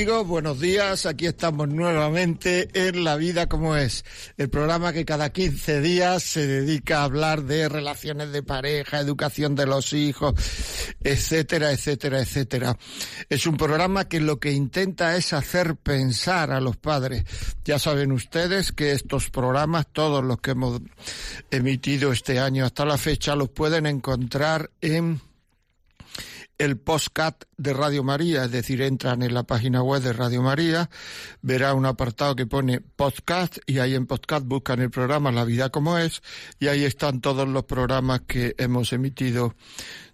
Amigos, buenos días. Aquí estamos nuevamente en La Vida como es, el programa que cada 15 días se dedica a hablar de relaciones de pareja, educación de los hijos, etcétera, etcétera, etcétera. Es un programa que lo que intenta es hacer pensar a los padres. Ya saben ustedes que estos programas, todos los que hemos emitido este año hasta la fecha, los pueden encontrar en el postcat de Radio María, es decir, entran en la página web de Radio María, verá un apartado que pone podcast y ahí en podcast buscan el programa La vida como es y ahí están todos los programas que hemos emitido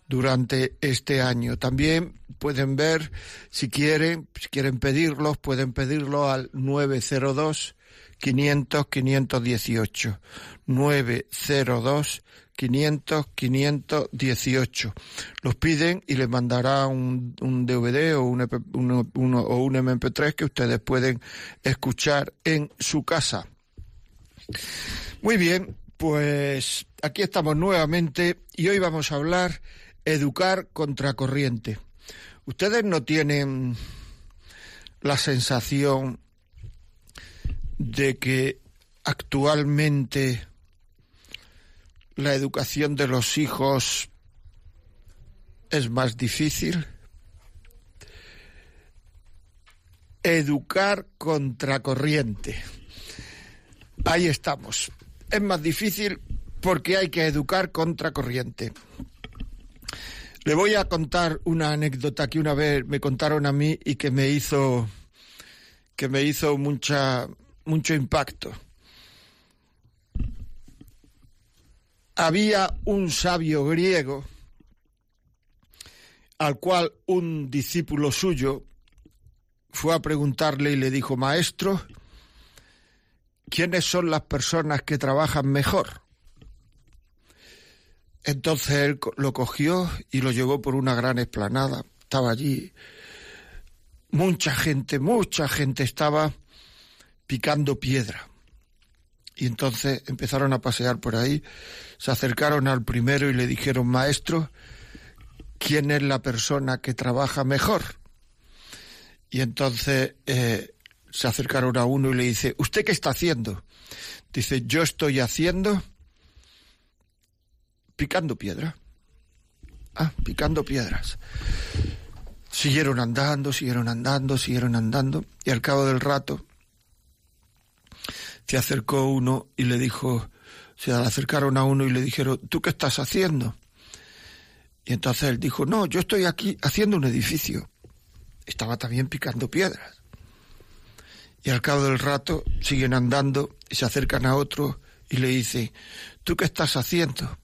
durante este año. También pueden ver, si quieren, si quieren pedirlos, pueden pedirlo al 902 500 518 902 500 518. Los piden y les mandará un, un DVD o un, o un MP3 que ustedes pueden escuchar en su casa. Muy bien, pues aquí estamos nuevamente y hoy vamos a hablar educar contracorriente. Ustedes no tienen la sensación de que actualmente la educación de los hijos es más difícil. Educar contracorriente. Ahí estamos. Es más difícil porque hay que educar contracorriente. Le voy a contar una anécdota que una vez me contaron a mí y que me hizo que me hizo mucha mucho impacto. había un sabio griego al cual un discípulo suyo fue a preguntarle y le dijo, Maestro, ¿quiénes son las personas que trabajan mejor? Entonces él lo cogió y lo llevó por una gran esplanada. Estaba allí. Mucha gente, mucha gente estaba picando piedra. Y entonces empezaron a pasear por ahí, se acercaron al primero y le dijeron, maestro, ¿quién es la persona que trabaja mejor? Y entonces eh, se acercaron a uno y le dice, ¿usted qué está haciendo? Dice, yo estoy haciendo picando piedra. Ah, picando piedras. Siguieron andando, siguieron andando, siguieron andando, y al cabo del rato se acercó uno y le dijo, se acercaron a uno y le dijeron, ¿tú qué estás haciendo? Y entonces él dijo, no, yo estoy aquí haciendo un edificio. Estaba también picando piedras. Y al cabo del rato siguen andando y se acercan a otro y le dice, ¿tú qué estás haciendo?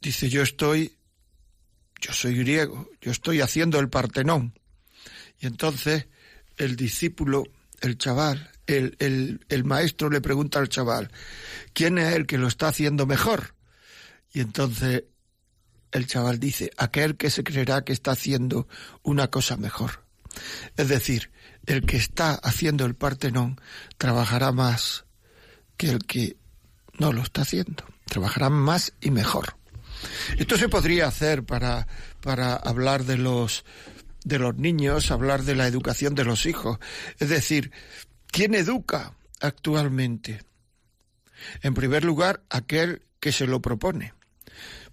Dice, yo estoy, yo soy griego, yo estoy haciendo el Partenón. Y entonces el discípulo, el chaval, el, el, maestro le pregunta al chaval, ¿quién es el que lo está haciendo mejor? Y entonces el chaval dice, aquel que se creerá que está haciendo una cosa mejor. Es decir, el que está haciendo el Partenón trabajará más que el que no lo está haciendo. Trabajará más y mejor. Esto se podría hacer para, para hablar de los, de los niños, hablar de la educación de los hijos. Es decir, ¿Quién educa actualmente? En primer lugar, aquel que se lo propone.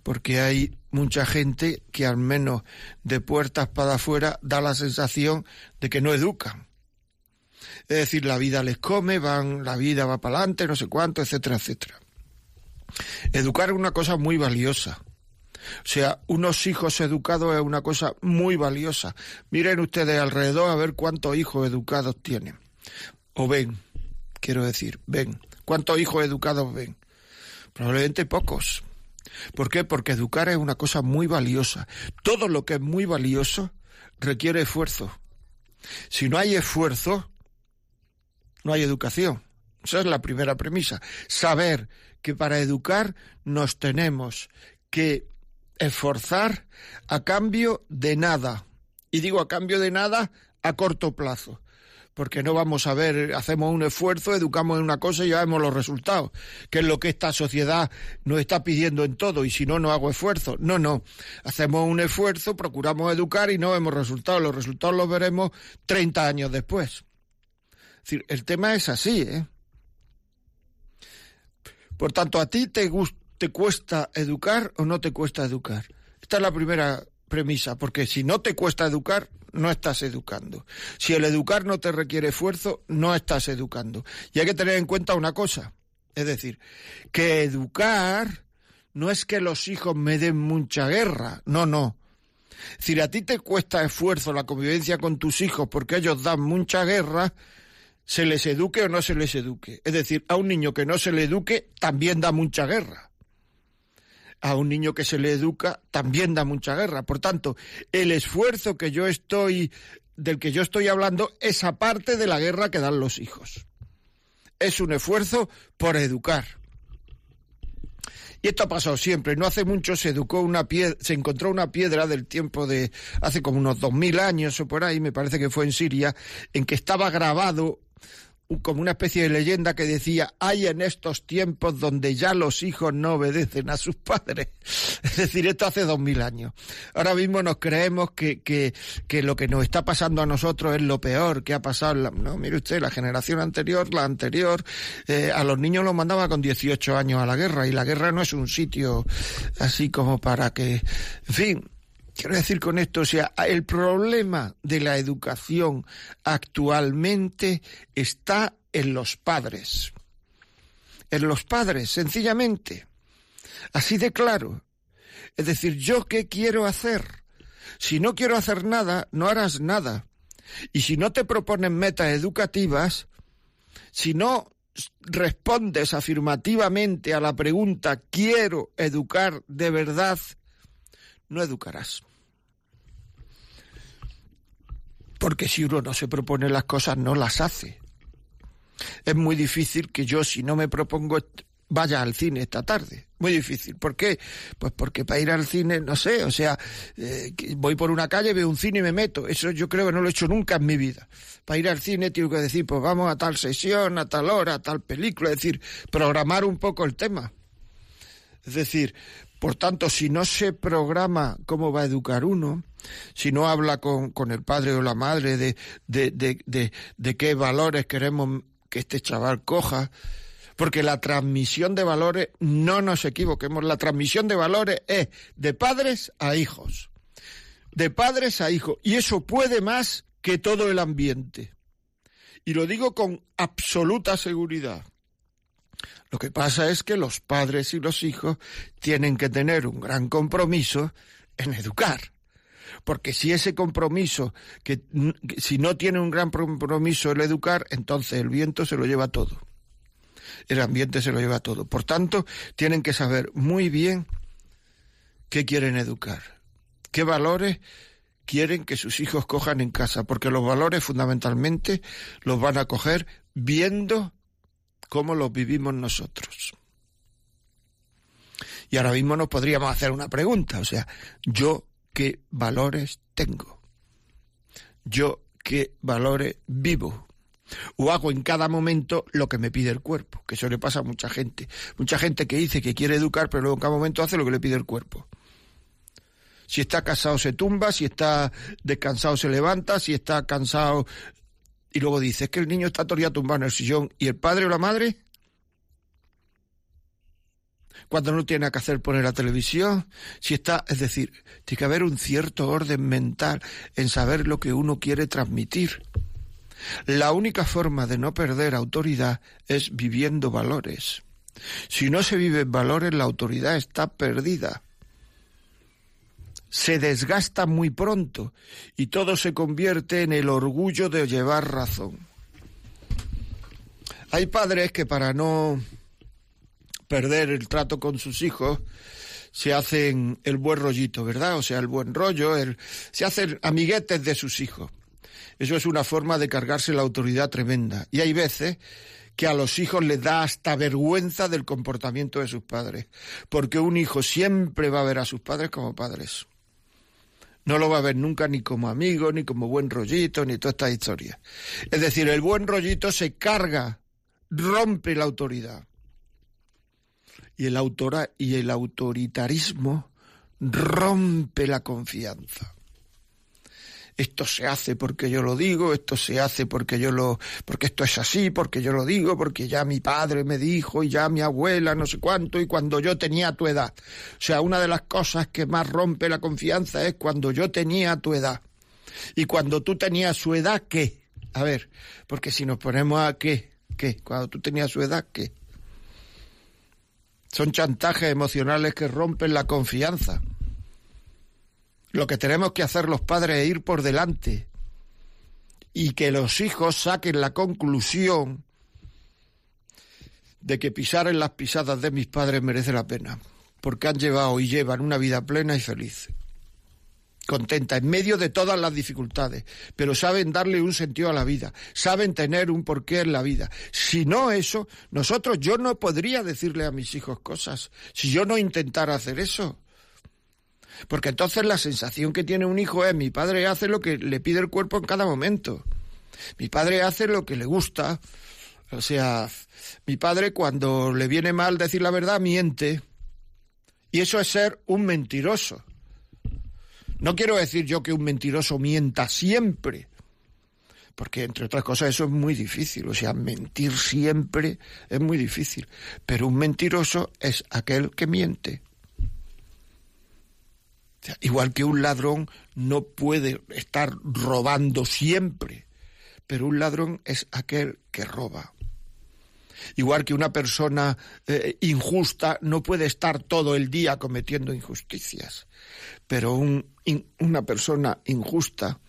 porque hay mucha gente que al menos de puertas para afuera da la sensación de que no educan. Es decir, la vida les come, van, la vida va para adelante, no sé cuánto, etcétera, etcétera. Educar es una cosa muy valiosa. O sea, unos hijos educados es una cosa muy valiosa. Miren ustedes alrededor a ver cuántos hijos educados tienen. O ven, quiero decir, ven. ¿Cuántos hijos educados ven? Probablemente pocos. ¿Por qué? Porque educar es una cosa muy valiosa. Todo lo que es muy valioso requiere esfuerzo. Si no hay esfuerzo, no hay educación. Esa es la primera premisa. Saber que para educar nos tenemos que esforzar a cambio de nada. Y digo a cambio de nada a corto plazo. Porque no vamos a ver, hacemos un esfuerzo, educamos en una cosa y ya vemos los resultados, que es lo que esta sociedad nos está pidiendo en todo, y si no, no hago esfuerzo. No, no. Hacemos un esfuerzo, procuramos educar y no vemos resultados. Los resultados los veremos 30 años después. Es decir, el tema es así, ¿eh? Por tanto, ¿a ti te, te cuesta educar o no te cuesta educar? Esta es la primera premisa, porque si no te cuesta educar, no estás educando. Si el educar no te requiere esfuerzo, no estás educando. Y hay que tener en cuenta una cosa, es decir, que educar no es que los hijos me den mucha guerra, no, no. Si a ti te cuesta esfuerzo la convivencia con tus hijos porque ellos dan mucha guerra, se les eduque o no se les eduque. Es decir, a un niño que no se le eduque también da mucha guerra. A un niño que se le educa también da mucha guerra. Por tanto, el esfuerzo que yo estoy del que yo estoy hablando es aparte de la guerra que dan los hijos. Es un esfuerzo por educar. Y esto ha pasado siempre. No hace mucho se educó una piedra, se encontró una piedra del tiempo de hace como unos dos mil años o por ahí, me parece que fue en Siria, en que estaba grabado como una especie de leyenda que decía, hay en estos tiempos donde ya los hijos no obedecen a sus padres. Es decir, esto hace dos mil años. Ahora mismo nos creemos que, que, que, lo que nos está pasando a nosotros es lo peor que ha pasado. no, mire usted, la generación anterior, la anterior, eh, a los niños los mandaba con 18 años a la guerra y la guerra no es un sitio así como para que, en fin, Quiero decir con esto, o sea, el problema de la educación actualmente está en los padres. En los padres, sencillamente. Así de claro. Es decir, ¿yo qué quiero hacer? Si no quiero hacer nada, no harás nada. Y si no te proponen metas educativas, si no respondes afirmativamente a la pregunta ¿quiero educar de verdad? no educarás. Porque si uno no se propone las cosas, no las hace. Es muy difícil que yo, si no me propongo, vaya al cine esta tarde. Muy difícil. ¿Por qué? Pues porque para ir al cine, no sé, o sea, eh, voy por una calle, veo un cine y me meto. Eso yo creo que no lo he hecho nunca en mi vida. Para ir al cine tengo que decir, pues vamos a tal sesión, a tal hora, a tal película, es decir, programar un poco el tema. Es decir, por tanto, si no se programa cómo va a educar uno, si no habla con, con el padre o la madre de, de, de, de, qué valores queremos que este chaval coja, porque la transmisión de valores, no nos equivoquemos, la transmisión de valores es de padres a hijos, de padres a hijos, y eso puede más que todo el ambiente. Y lo digo con absoluta seguridad. Lo que pasa es que los padres y los hijos tienen que tener un gran compromiso en educar. Porque si ese compromiso, que si no tiene un gran compromiso en educar, entonces el viento se lo lleva todo. El ambiente se lo lleva todo. Por tanto, tienen que saber muy bien qué quieren educar, qué valores quieren que sus hijos cojan en casa, porque los valores fundamentalmente los van a coger viendo cómo los vivimos nosotros. Y ahora mismo nos podríamos hacer una pregunta, o sea, ¿yo qué valores tengo? ¿Yo qué valores vivo? O hago en cada momento lo que me pide el cuerpo, que eso le pasa a mucha gente. Mucha gente que dice que quiere educar, pero luego en cada momento hace lo que le pide el cuerpo. Si está cansado se tumba, si está descansado se levanta, si está cansado y luego dice, es que el niño está todavía tumbado en el sillón y el padre o la madre. cuando no tiene que hacer poner la televisión, si está, es decir, tiene que haber un cierto orden mental en saber lo que uno quiere transmitir. La única forma de no perder autoridad es viviendo valores. Si no se viven valores, la autoridad está perdida. Se desgasta muy pronto y todo se convierte en el orgullo de llevar razón. Hay padres que para no perder el trato con sus hijos, se hacen el buen rollito, ¿verdad? O sea, el buen rollo, el, se hacen amiguetes de sus hijos. Eso es una forma de cargarse la autoridad tremenda. Y hay veces que a los hijos les da hasta vergüenza del comportamiento de sus padres, porque un hijo siempre va a ver a sus padres como padres. No lo va a ver nunca ni como amigo, ni como buen rollito, ni toda esta historia. Es decir, el buen rollito se carga, rompe la autoridad y el, autora, y el autoritarismo rompe la confianza. Esto se hace porque yo lo digo, esto se hace porque yo lo, porque esto es así, porque yo lo digo, porque ya mi padre me dijo y ya mi abuela no sé cuánto y cuando yo tenía tu edad. O sea, una de las cosas que más rompe la confianza es cuando yo tenía tu edad. Y cuando tú tenías su edad, ¿qué? A ver, porque si nos ponemos a qué, ¿qué? Cuando tú tenías su edad, ¿qué? Son chantajes emocionales que rompen la confianza. Lo que tenemos que hacer los padres es ir por delante y que los hijos saquen la conclusión de que pisar en las pisadas de mis padres merece la pena, porque han llevado y llevan una vida plena y feliz contenta en medio de todas las dificultades, pero saben darle un sentido a la vida, saben tener un porqué en la vida. Si no eso, nosotros yo no podría decirle a mis hijos cosas, si yo no intentara hacer eso. Porque entonces la sensación que tiene un hijo es mi padre hace lo que le pide el cuerpo en cada momento. Mi padre hace lo que le gusta. O sea, mi padre cuando le viene mal decir la verdad miente. Y eso es ser un mentiroso. No quiero decir yo que un mentiroso mienta siempre, porque entre otras cosas eso es muy difícil, o sea, mentir siempre es muy difícil, pero un mentiroso es aquel que miente. Igual que un ladrón no puede estar robando siempre, pero un ladrón es aquel que roba. Igual que una persona eh, injusta no puede estar todo el día cometiendo injusticias, pero una persona injusta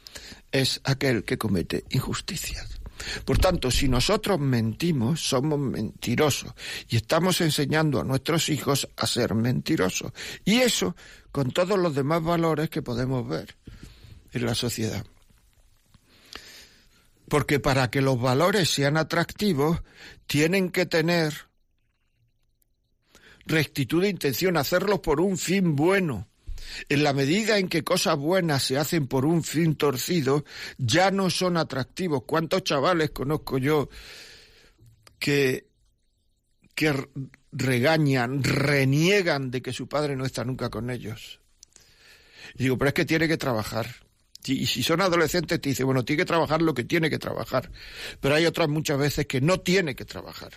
es aquel que comete injusticias. Por tanto, si nosotros mentimos, somos mentirosos y estamos enseñando a nuestros hijos a ser mentirosos. Y eso con todos los demás valores que podemos ver en la sociedad. Porque para que los valores sean atractivos, tienen que tener rectitud de intención, hacerlos por un fin bueno. En la medida en que cosas buenas se hacen por un fin torcido, ya no son atractivos. ¿Cuántos chavales conozco yo que, que regañan, reniegan de que su padre no está nunca con ellos? Y digo, pero es que tiene que trabajar. Y si son adolescentes, te dice, bueno, tiene que trabajar lo que tiene que trabajar. Pero hay otras muchas veces que no tiene que trabajar.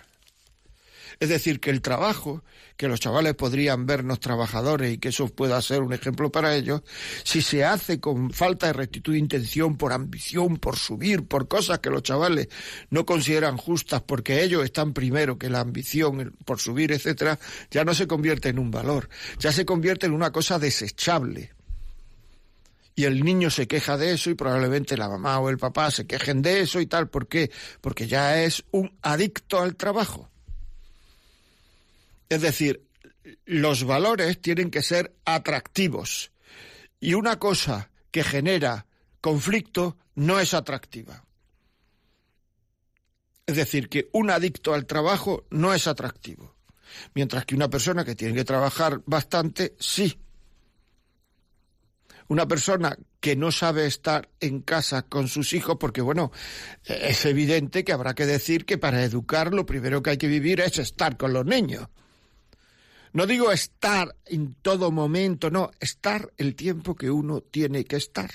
Es decir, que el trabajo, que los chavales podrían vernos trabajadores y que eso pueda ser un ejemplo para ellos, si se hace con falta de rectitud de intención, por ambición, por subir, por cosas que los chavales no consideran justas porque ellos están primero que la ambición por subir, etcétera, ya no se convierte en un valor, ya se convierte en una cosa desechable y el niño se queja de eso y probablemente la mamá o el papá se quejen de eso y tal. ¿Por qué? Porque ya es un adicto al trabajo. Es decir, los valores tienen que ser atractivos y una cosa que genera conflicto no es atractiva. Es decir, que un adicto al trabajo no es atractivo, mientras que una persona que tiene que trabajar bastante sí una persona que no sabe estar en casa con sus hijos, porque bueno, es evidente que habrá que decir que para educar lo primero que hay que vivir es estar con los niños. No digo estar en todo momento, no, estar el tiempo que uno tiene que estar.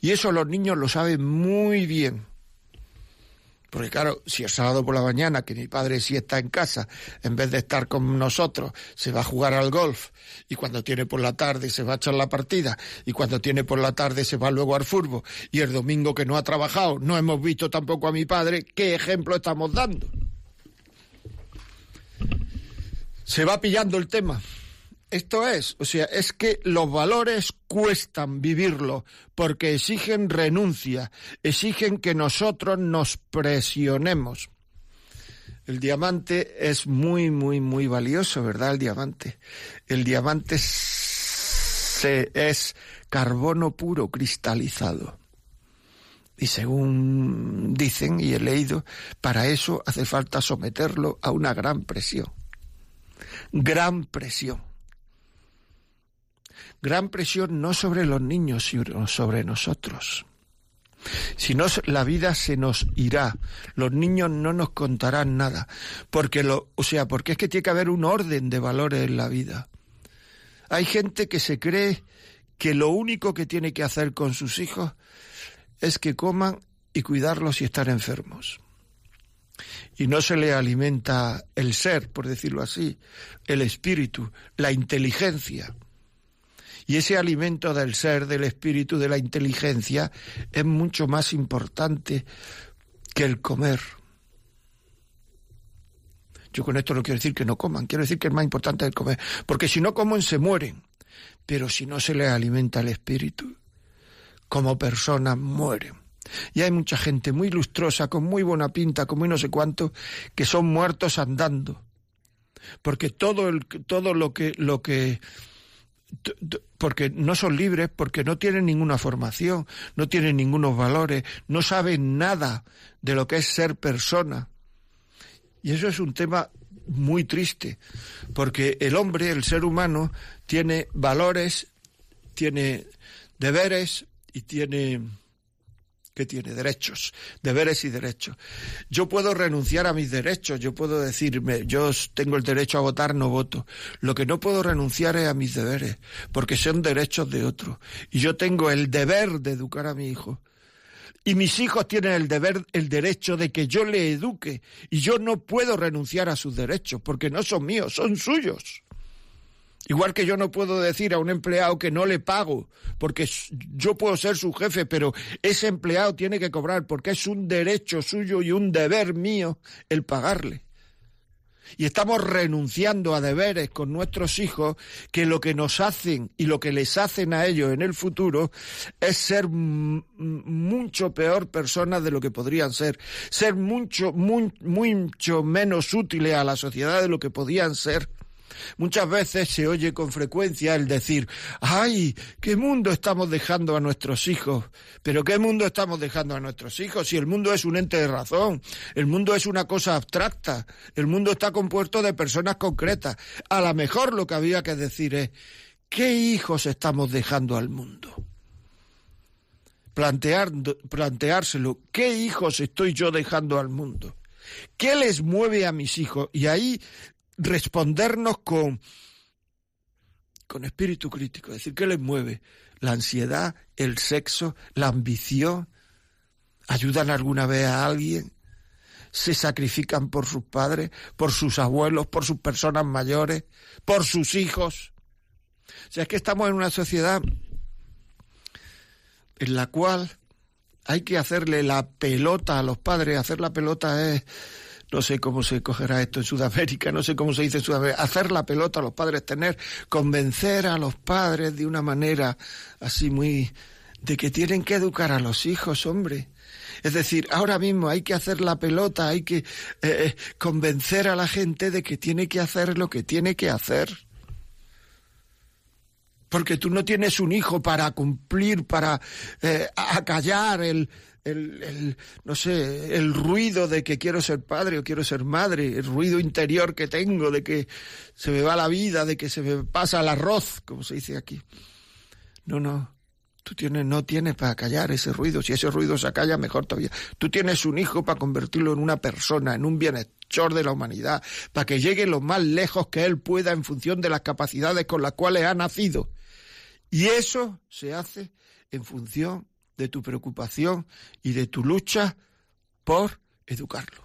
Y eso los niños lo saben muy bien. Porque claro, si el sábado por la mañana, que mi padre sí está en casa, en vez de estar con nosotros, se va a jugar al golf, y cuando tiene por la tarde se va a echar la partida, y cuando tiene por la tarde se va luego al furbo, y el domingo que no ha trabajado no hemos visto tampoco a mi padre, ¿qué ejemplo estamos dando? Se va pillando el tema. Esto es, o sea, es que los valores cuestan vivirlo porque exigen renuncia, exigen que nosotros nos presionemos. El diamante es muy, muy, muy valioso, ¿verdad? El diamante. El diamante es carbono puro cristalizado. Y según dicen y he leído, para eso hace falta someterlo a una gran presión. Gran presión gran presión no sobre los niños, sino sobre nosotros. Si no, la vida se nos irá. Los niños no nos contarán nada. Porque lo, o sea, porque es que tiene que haber un orden de valores en la vida. Hay gente que se cree que lo único que tiene que hacer con sus hijos es que coman y cuidarlos y estar enfermos. Y no se le alimenta el ser, por decirlo así, el espíritu, la inteligencia. Y ese alimento del ser, del espíritu, de la inteligencia, es mucho más importante que el comer. Yo con esto no quiero decir que no coman, quiero decir que es más importante el comer, porque si no comen se mueren, pero si no se les alimenta el espíritu, como personas mueren. Y hay mucha gente muy lustrosa, con muy buena pinta, con muy no sé cuánto, que son muertos andando. Porque todo, el, todo lo que, lo que porque no son libres, porque no tienen ninguna formación, no tienen ningunos valores, no saben nada de lo que es ser persona. Y eso es un tema muy triste, porque el hombre, el ser humano, tiene valores, tiene deberes y tiene que tiene derechos, deberes y derechos. Yo puedo renunciar a mis derechos, yo puedo decirme, yo tengo el derecho a votar, no voto. Lo que no puedo renunciar es a mis deberes, porque son derechos de otro. Y yo tengo el deber de educar a mi hijo. Y mis hijos tienen el deber, el derecho de que yo le eduque. Y yo no puedo renunciar a sus derechos, porque no son míos, son suyos. Igual que yo no puedo decir a un empleado que no le pago, porque yo puedo ser su jefe, pero ese empleado tiene que cobrar, porque es un derecho suyo y un deber mío el pagarle. Y estamos renunciando a deberes con nuestros hijos que lo que nos hacen y lo que les hacen a ellos en el futuro es ser mucho peor personas de lo que podrían ser, ser mucho, mucho menos útiles a la sociedad de lo que podían ser Muchas veces se oye con frecuencia el decir, ay, ¿qué mundo estamos dejando a nuestros hijos? Pero ¿qué mundo estamos dejando a nuestros hijos? Si el mundo es un ente de razón, el mundo es una cosa abstracta, el mundo está compuesto de personas concretas. A lo mejor lo que había que decir es, ¿qué hijos estamos dejando al mundo? Plantear, planteárselo, ¿qué hijos estoy yo dejando al mundo? ¿Qué les mueve a mis hijos? Y ahí respondernos con, con espíritu crítico, es decir, ¿qué les mueve? La ansiedad, el sexo, la ambición, ayudan alguna vez a alguien, se sacrifican por sus padres, por sus abuelos, por sus personas mayores, por sus hijos. O sea, es que estamos en una sociedad en la cual hay que hacerle la pelota a los padres. Hacer la pelota es no sé cómo se cogerá esto en Sudamérica, no sé cómo se dice en Sudamérica, hacer la pelota a los padres, tener, convencer a los padres de una manera así muy, de que tienen que educar a los hijos, hombre. Es decir, ahora mismo hay que hacer la pelota, hay que eh, eh, convencer a la gente de que tiene que hacer lo que tiene que hacer. Porque tú no tienes un hijo para cumplir, para eh, acallar el, el, el, no sé, el ruido de que quiero ser padre o quiero ser madre, el ruido interior que tengo de que se me va la vida, de que se me pasa el arroz, como se dice aquí. No, no. Tú tienes, no tienes para callar ese ruido. Si ese ruido se acalla, mejor todavía. Tú tienes un hijo para convertirlo en una persona, en un bienhechor de la humanidad, para que llegue lo más lejos que él pueda en función de las capacidades con las cuales ha nacido. Y eso se hace en función de tu preocupación y de tu lucha por educarlo.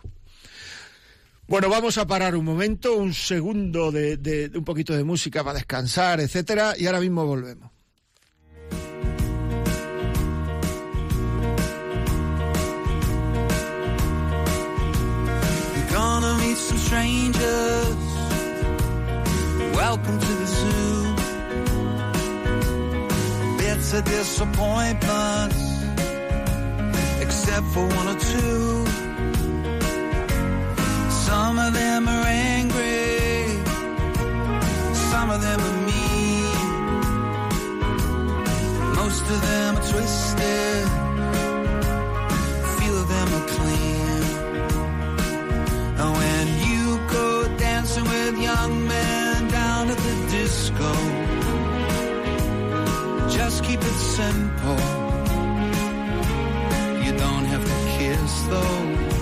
Bueno, vamos a parar un momento, un segundo de, un poquito de música para descansar, etcétera, y ahora mismo volvemos. some strangers. Welcome to the zoo. Except for one or two. Some of them are angry, some of them are mean. Most of them are twisted, few of them are clean. When you go dancing with young men down at the disco, just keep it simple. Kiss though.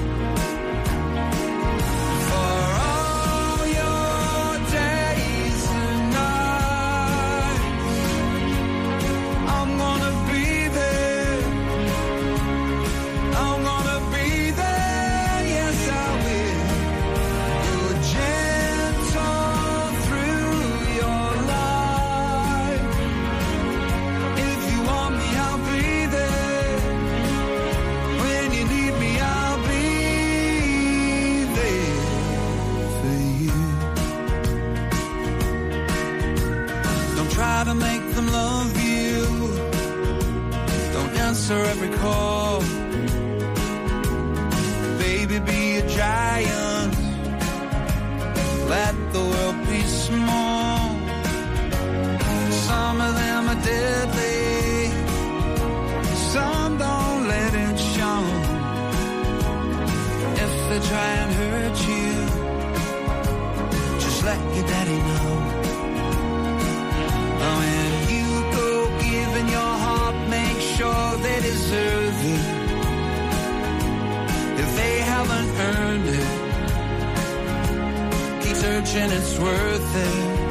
Try and hurt you, just let your daddy know. Oh, When you go giving your heart, make sure they deserve it. If they haven't earned it, keep searching, it's worth it.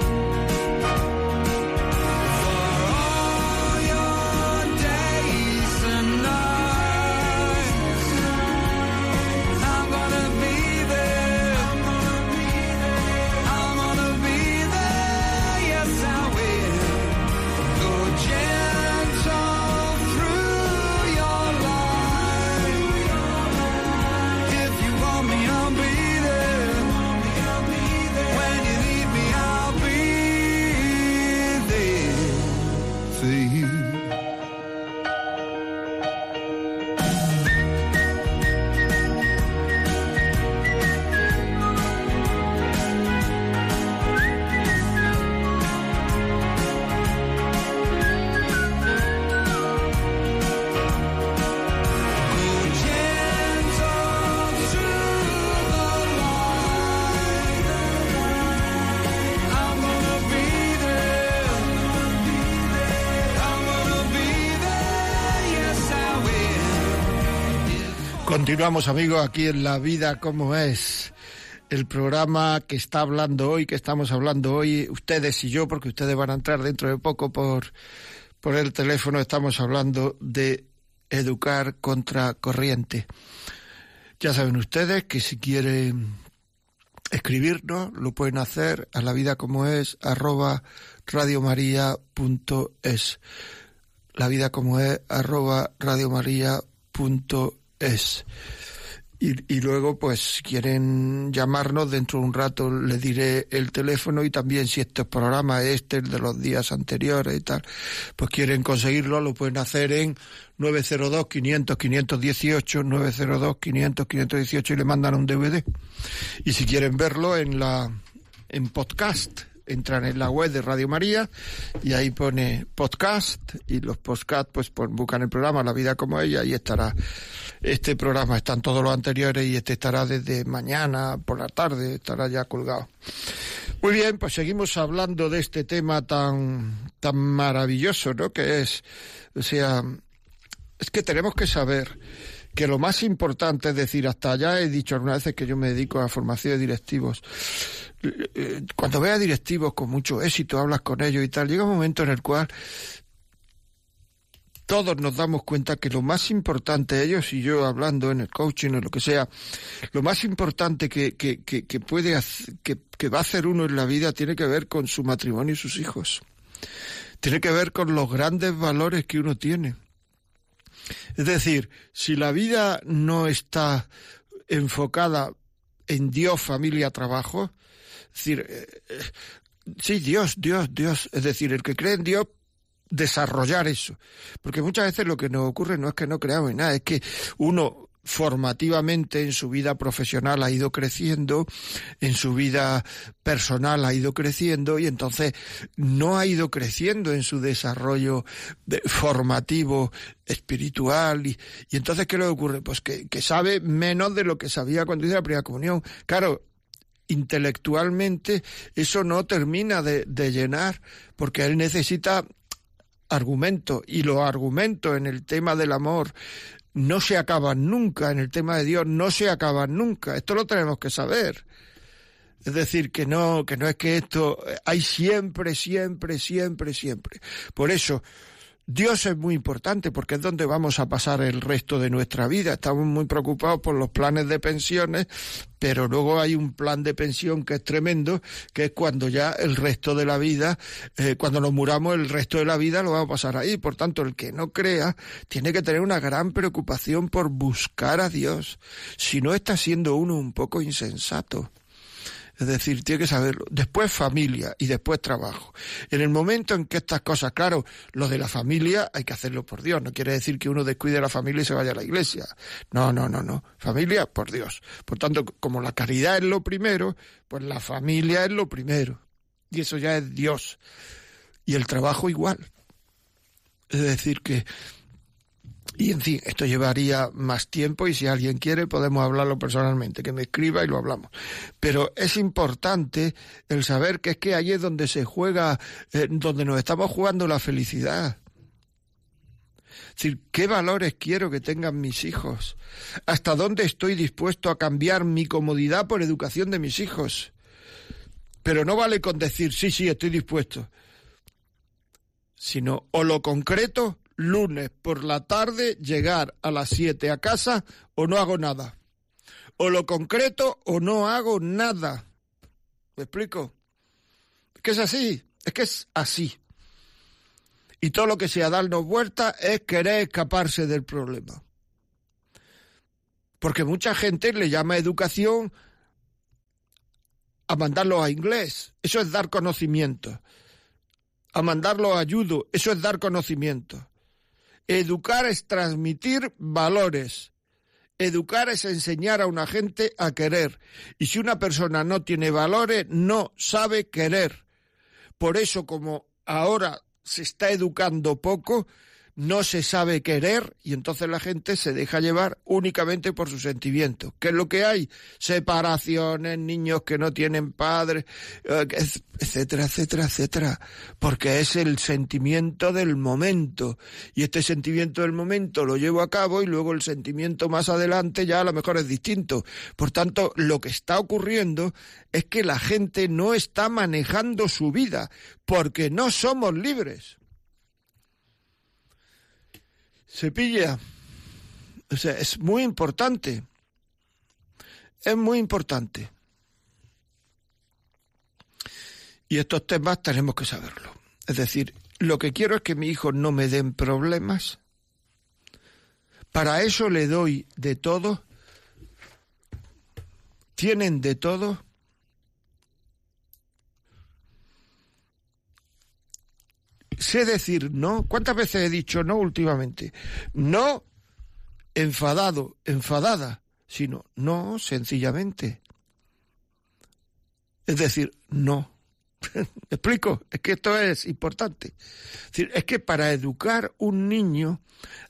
Continuamos amigos aquí en La Vida como es. El programa que está hablando hoy, que estamos hablando hoy, ustedes y yo, porque ustedes van a entrar dentro de poco por, por el teléfono, estamos hablando de educar contra corriente. Ya saben ustedes que si quieren escribirnos, lo pueden hacer a la vida como es arroba radiomaria.es. La vida como es arroba radiomaria.es. Y, y luego, pues, quieren llamarnos, dentro de un rato les diré el teléfono y también si este programa, este, el de los días anteriores y tal, pues quieren conseguirlo, lo pueden hacer en 902-500-518, 902-500-518 y le mandan un DVD. Y si quieren verlo en la, en podcast, entran en la web de Radio María y ahí pone podcast y los podcast pues, pues buscan el programa La vida como ella y estará. Este programa están todos los anteriores y este estará desde mañana por la tarde estará ya colgado. Muy bien pues seguimos hablando de este tema tan tan maravilloso no que es o sea es que tenemos que saber que lo más importante es decir, hasta allá he dicho algunas veces que yo me dedico a formación de directivos. Cuando veas directivos con mucho éxito, hablas con ellos y tal, llega un momento en el cual todos nos damos cuenta que lo más importante, ellos y yo hablando en el coaching o lo que sea, lo más importante que, que, que, puede que, que va a hacer uno en la vida tiene que ver con su matrimonio y sus hijos. Tiene que ver con los grandes valores que uno tiene. Es decir, si la vida no está enfocada en Dios, familia, trabajo, es decir, eh, eh, sí, Dios, Dios, Dios, es decir, el que cree en Dios desarrollar eso. Porque muchas veces lo que nos ocurre no es que no creamos en nada, es que uno formativamente en su vida profesional ha ido creciendo, en su vida personal ha ido creciendo y entonces no ha ido creciendo en su desarrollo formativo espiritual y, y, entonces ¿qué le ocurre? Pues que, que sabe menos de lo que sabía cuando hizo la primera comunión. Claro, intelectualmente eso no termina de, de llenar porque él necesita argumentos y los argumentos en el tema del amor no se acaban nunca, en el tema de Dios no se acaban nunca. Esto lo tenemos que saber. Es decir, que no, que no es que esto, hay siempre, siempre, siempre, siempre. Por eso, Dios es muy importante porque es donde vamos a pasar el resto de nuestra vida. Estamos muy preocupados por los planes de pensiones, pero luego hay un plan de pensión que es tremendo, que es cuando ya el resto de la vida, eh, cuando nos muramos, el resto de la vida lo vamos a pasar ahí. Por tanto, el que no crea tiene que tener una gran preocupación por buscar a Dios. Si no está siendo uno un poco insensato. Es decir, tiene que saberlo. Después familia y después trabajo. En el momento en que estas cosas, claro, lo de la familia hay que hacerlo por Dios. No quiere decir que uno descuide a la familia y se vaya a la iglesia. No, no, no, no. Familia por Dios. Por tanto, como la caridad es lo primero, pues la familia es lo primero. Y eso ya es Dios. Y el trabajo igual. Es decir, que y en fin, esto llevaría más tiempo y si alguien quiere podemos hablarlo personalmente, que me escriba y lo hablamos. Pero es importante el saber que es que ahí es donde se juega, eh, donde nos estamos jugando la felicidad. Es decir, ¿qué valores quiero que tengan mis hijos? ¿Hasta dónde estoy dispuesto a cambiar mi comodidad por educación de mis hijos? Pero no vale con decir, sí, sí, estoy dispuesto, sino o lo concreto lunes por la tarde llegar a las 7 a casa o no hago nada. O lo concreto o no hago nada. ¿Me explico? Es que es así, es que es así. Y todo lo que sea darnos vuelta es querer escaparse del problema. Porque mucha gente le llama educación a mandarlo a inglés. Eso es dar conocimiento. A mandarlo a ayudo. Eso es dar conocimiento. Educar es transmitir valores. Educar es enseñar a una gente a querer. Y si una persona no tiene valores, no sabe querer. Por eso, como ahora se está educando poco, no se sabe querer y entonces la gente se deja llevar únicamente por sus sentimientos. ¿Qué es lo que hay? Separaciones, niños que no tienen padres, eh, etcétera, etcétera, etcétera. Porque es el sentimiento del momento. Y este sentimiento del momento lo llevo a cabo y luego el sentimiento más adelante ya a lo mejor es distinto. Por tanto, lo que está ocurriendo es que la gente no está manejando su vida porque no somos libres se pilla. O sea, es muy importante. Es muy importante. Y estos temas tenemos que saberlo. Es decir, lo que quiero es que mi hijo no me den problemas. Para eso le doy de todo. Tienen de todo. Sé decir no. ¿Cuántas veces he dicho no últimamente? No enfadado, enfadada, sino no sencillamente. Es decir, no. ¿Me explico? Es que esto es importante. Es, es que para educar un niño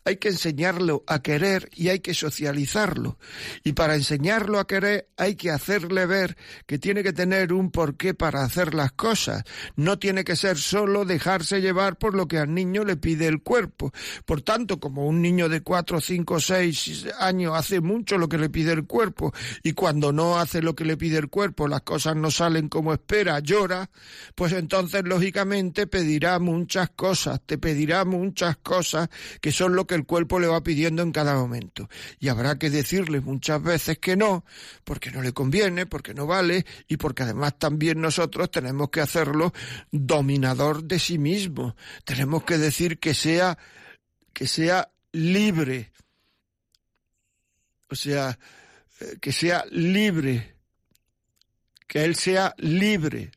hay que enseñarlo a querer y hay que socializarlo. Y para enseñarlo a querer hay que hacerle ver que tiene que tener un porqué para hacer las cosas. No tiene que ser solo dejarse llevar por lo que al niño le pide el cuerpo. Por tanto, como un niño de cuatro, cinco, seis años hace mucho lo que le pide el cuerpo y cuando no hace lo que le pide el cuerpo, las cosas no salen como espera, llora, pues entonces lógicamente pedirá muchas cosas, te pedirá muchas cosas que son lo que el cuerpo le va pidiendo en cada momento. Y habrá que decirle muchas veces que no, porque no le conviene, porque no vale y porque además también nosotros tenemos que hacerlo dominador de sí mismo. Tenemos que decir que sea que sea libre. O sea, eh, que sea libre. Que él sea libre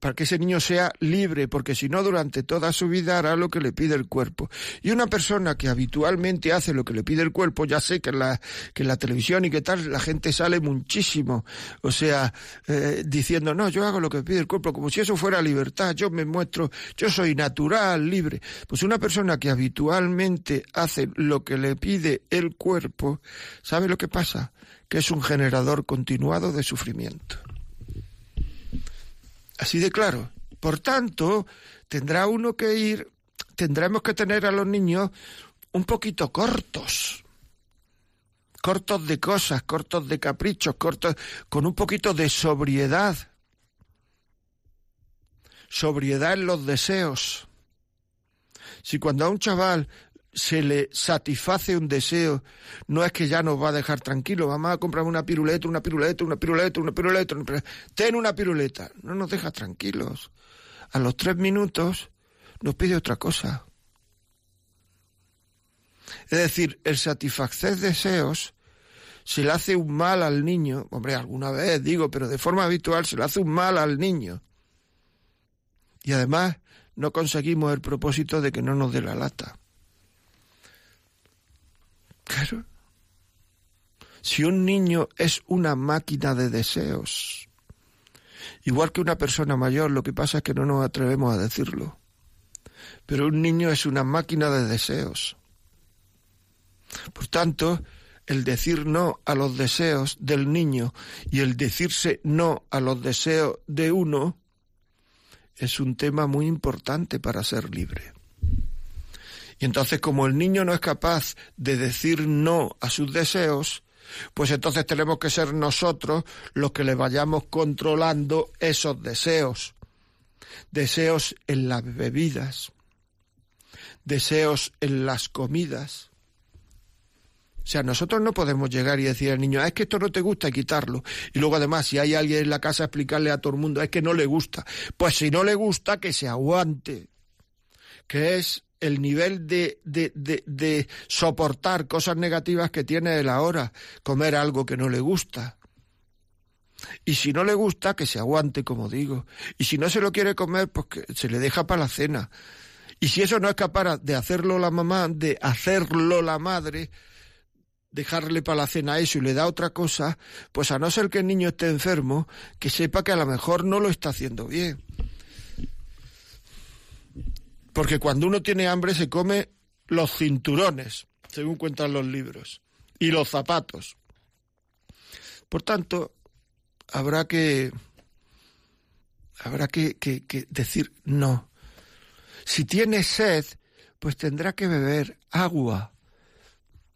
para que ese niño sea libre, porque si no durante toda su vida hará lo que le pide el cuerpo. Y una persona que habitualmente hace lo que le pide el cuerpo, ya sé que en la, que en la televisión y que tal, la gente sale muchísimo, o sea, eh, diciendo, no, yo hago lo que pide el cuerpo, como si eso fuera libertad, yo me muestro, yo soy natural, libre. Pues una persona que habitualmente hace lo que le pide el cuerpo, ¿sabe lo que pasa? Que es un generador continuado de sufrimiento. Así de claro. Por tanto, tendrá uno que ir, tendremos que tener a los niños un poquito cortos. Cortos de cosas, cortos de caprichos, cortos con un poquito de sobriedad. Sobriedad en los deseos. Si cuando a un chaval se le satisface un deseo, no es que ya nos va a dejar tranquilo, vamos a comprar una piruleta, una piruleta, una piruleta, una piruleta, una piruleta. ten una piruleta, no nos deja tranquilos. A los tres minutos nos pide otra cosa. Es decir, el satisfacer deseos se le hace un mal al niño, hombre, alguna vez digo, pero de forma habitual se le hace un mal al niño. Y además no conseguimos el propósito de que no nos dé la lata. Claro. Si un niño es una máquina de deseos, igual que una persona mayor, lo que pasa es que no nos atrevemos a decirlo. Pero un niño es una máquina de deseos. Por tanto, el decir no a los deseos del niño y el decirse no a los deseos de uno es un tema muy importante para ser libre. Y entonces como el niño no es capaz de decir no a sus deseos, pues entonces tenemos que ser nosotros los que le vayamos controlando esos deseos. Deseos en las bebidas, deseos en las comidas. O sea, nosotros no podemos llegar y decir al niño, ah, es que esto no te gusta quitarlo. Y luego además, si hay alguien en la casa, explicarle a todo el mundo, es que no le gusta. Pues si no le gusta, que se aguante. Que es el nivel de, de, de, soportar cosas negativas que tiene él ahora, comer algo que no le gusta. Y si no le gusta, que se aguante, como digo. Y si no se lo quiere comer, pues que se le deja para la cena. Y si eso no es capaz de hacerlo la mamá, de hacerlo la madre, dejarle para la cena eso y le da otra cosa, pues a no ser que el niño esté enfermo, que sepa que a lo mejor no lo está haciendo bien. Porque cuando uno tiene hambre se come los cinturones, según cuentan los libros, y los zapatos. Por tanto, habrá que habrá que, decir no. Si tiene sed, pues tendrá que beber agua,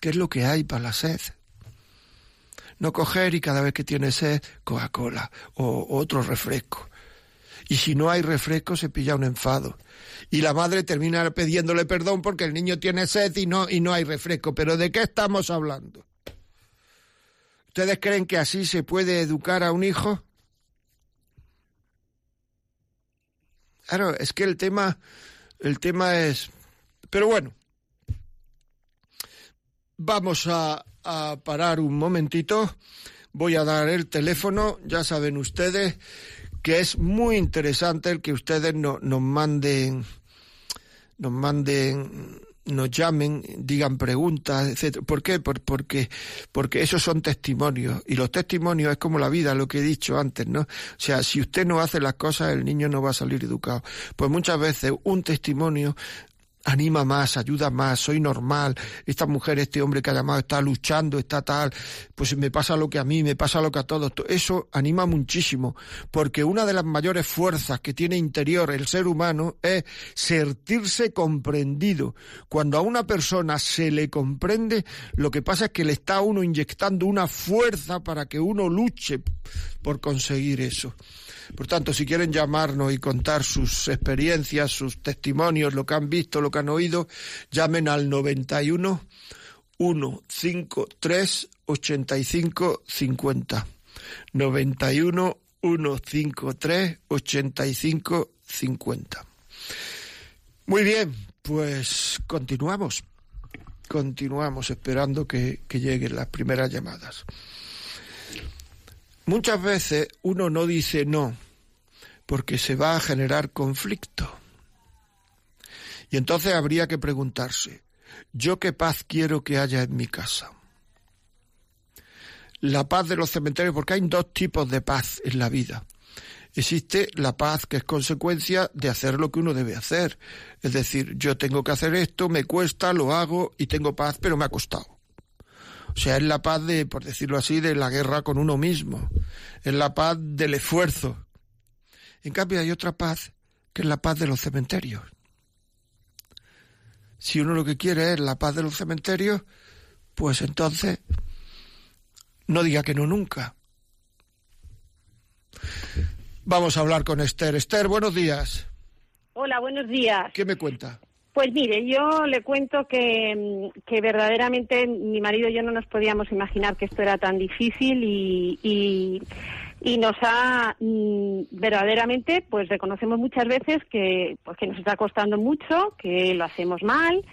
que es lo que hay para la sed. No coger y cada vez que tiene sed, Coca-Cola o otro refresco. Y si no hay refresco, se pilla un enfado y la madre termina pidiéndole perdón porque el niño tiene sed y no, y no hay refresco. Pero ¿de qué estamos hablando? ¿Ustedes creen que así se puede educar a un hijo? Claro, es que el tema, el tema es. Pero bueno, vamos a, a parar un momentito. Voy a dar el teléfono, ya saben ustedes que es muy interesante el que ustedes no, nos manden nos manden, nos llamen, digan preguntas, etcétera. ¿Por qué? porque, porque esos son testimonios. Y los testimonios es como la vida, lo que he dicho antes, ¿no? O sea, si usted no hace las cosas, el niño no va a salir educado. Pues muchas veces un testimonio anima más, ayuda más, soy normal, esta mujer, este hombre que ha llamado está luchando, está tal, pues me pasa lo que a mí, me pasa lo que a todos. Eso anima muchísimo, porque una de las mayores fuerzas que tiene interior el ser humano es sentirse comprendido. Cuando a una persona se le comprende, lo que pasa es que le está a uno inyectando una fuerza para que uno luche por conseguir eso. Por tanto, si quieren llamarnos y contar sus experiencias, sus testimonios, lo que han visto, lo que han oído, llamen al 91 153 85 50. 91 153 85 50. Muy bien, pues continuamos. Continuamos esperando que, que lleguen las primeras llamadas. Muchas veces uno no dice no porque se va a generar conflicto. Y entonces habría que preguntarse, ¿yo qué paz quiero que haya en mi casa? La paz de los cementerios, porque hay dos tipos de paz en la vida. Existe la paz que es consecuencia de hacer lo que uno debe hacer. Es decir, yo tengo que hacer esto, me cuesta, lo hago y tengo paz, pero me ha costado. O sea, es la paz de, por decirlo así, de la guerra con uno mismo. Es la paz del esfuerzo. En cambio, hay otra paz que es la paz de los cementerios. Si uno lo que quiere es la paz de los cementerios, pues entonces no diga que no nunca. Vamos a hablar con Esther. Esther, buenos días. Hola, buenos días. ¿Qué me cuenta? Pues mire, yo le cuento que, mm, que, verdaderamente mi marido y yo no nos podíamos imaginar que esto era tan difícil y, y, y nos ha mm, verdaderamente, pues reconocemos muchas veces que, pues que nos está costando mucho, que lo hacemos mal.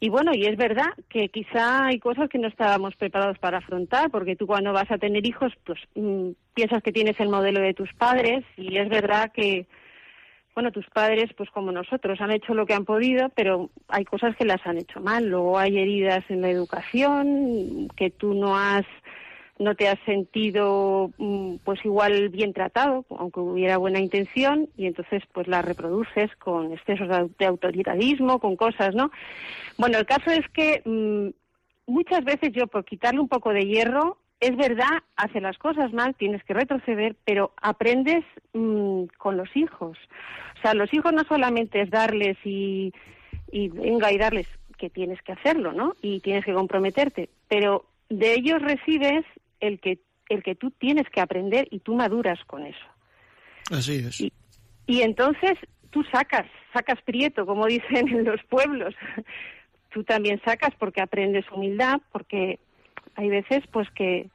Y bueno, y es verdad que quizá hay cosas que no estábamos preparados para afrontar, porque tú cuando vas a tener hijos, pues mm, piensas que tienes el modelo de tus padres y es verdad que, bueno, tus padres, pues como nosotros, han hecho lo que han podido, pero hay cosas que las han hecho mal. Luego hay heridas en la educación que tú no has, no te has sentido, mm, pues igual bien tratado, aunque hubiera buena intención, y entonces pues las reproduces con excesos de autoritarismo, con cosas, ¿no? Bueno, el caso es que mm, muchas veces yo por quitarle un poco de hierro es verdad, hace las cosas mal, tienes que retroceder, pero aprendes mmm, con los hijos. O sea, los hijos no solamente es darles y, y venga y darles, que tienes que hacerlo, ¿no? Y tienes que comprometerte, pero de ellos recibes el que el que tú tienes que aprender y tú maduras con eso. Así es. Y, y entonces tú sacas, sacas prieto, como dicen en los pueblos. tú también sacas porque aprendes humildad, porque hay veces pues que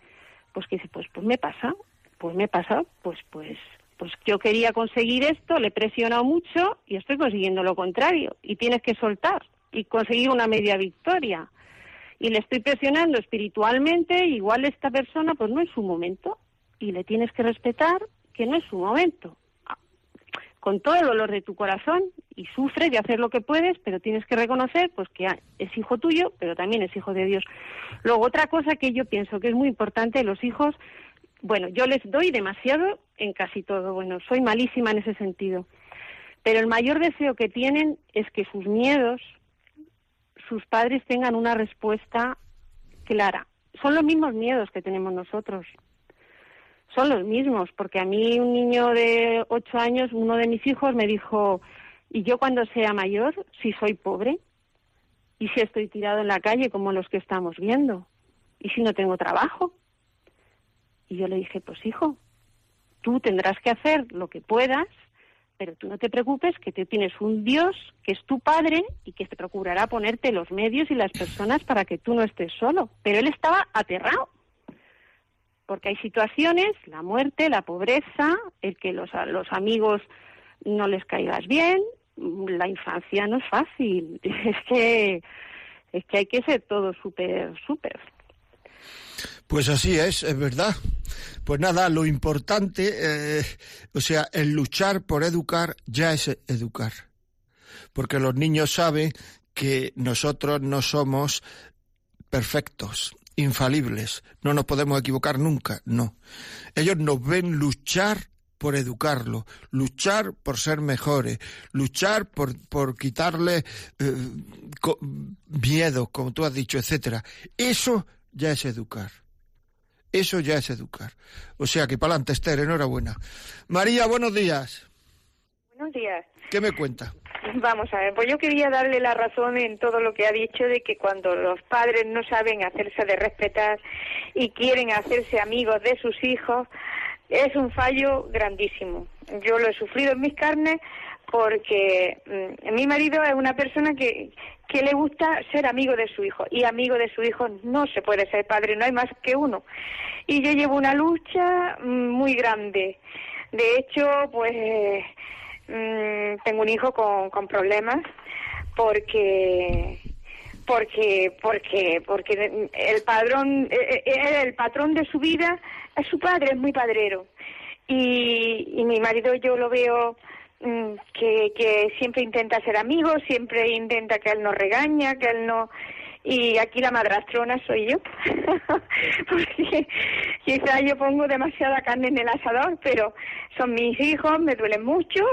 pues que dice pues pues me pasa pues me pasa pues pues pues yo quería conseguir esto le he presionado mucho y estoy consiguiendo lo contrario. Y tienes que soltar y conseguir una media victoria. Y le estoy presionando espiritualmente igual esta persona pues no es su momento. Y le tienes que respetar que no es su momento con todo el dolor de tu corazón y sufres de hacer lo que puedes, pero tienes que reconocer pues que es hijo tuyo, pero también es hijo de Dios. Luego otra cosa que yo pienso que es muy importante, los hijos, bueno, yo les doy demasiado en casi todo, bueno, soy malísima en ese sentido. Pero el mayor deseo que tienen es que sus miedos, sus padres tengan una respuesta clara. Son los mismos miedos que tenemos nosotros son los mismos, porque a mí un niño de ocho años, uno de mis hijos me dijo, ¿y yo cuando sea mayor, si soy pobre? ¿Y si estoy tirado en la calle como los que estamos viendo? ¿Y si no tengo trabajo? Y yo le dije, pues hijo, tú tendrás que hacer lo que puedas, pero tú no te preocupes que tú tienes un Dios que es tu padre y que te procurará ponerte los medios y las personas para que tú no estés solo. Pero él estaba aterrado porque hay situaciones, la muerte, la pobreza, el que los, los amigos no les caigas bien, la infancia no es fácil, es que, es que hay que ser todo súper, súper. Pues así es, es verdad. Pues nada, lo importante, eh, o sea, el luchar por educar ya es educar. Porque los niños saben que nosotros no somos perfectos, infalibles, no nos podemos equivocar nunca, no. Ellos nos ven luchar por educarlo, luchar por ser mejores, luchar por, por quitarle eh, miedo, como tú has dicho, etcétera. Eso ya es educar. Eso ya es educar. O sea que para adelante, Esther, enhorabuena. María, buenos días. Buenos días. ¿Qué me cuenta? Vamos a ver, pues yo quería darle la razón en todo lo que ha dicho de que cuando los padres no saben hacerse de respetar y quieren hacerse amigos de sus hijos, es un fallo grandísimo. Yo lo he sufrido en mis carnes porque mm, mi marido es una persona que, que le gusta ser amigo de su hijo y amigo de su hijo no se puede ser padre, no hay más que uno. Y yo llevo una lucha mm, muy grande. De hecho, pues mm, tengo un hijo con, con problemas porque porque porque porque el padrón eh, eh, el patrón de su vida es su padre es muy padrero. Y, y mi marido yo lo veo mm, que, que siempre intenta ser amigo siempre intenta que él no regaña que él no y aquí la madrastrona soy yo porque quizá yo pongo demasiada carne en el asador pero son mis hijos me duelen mucho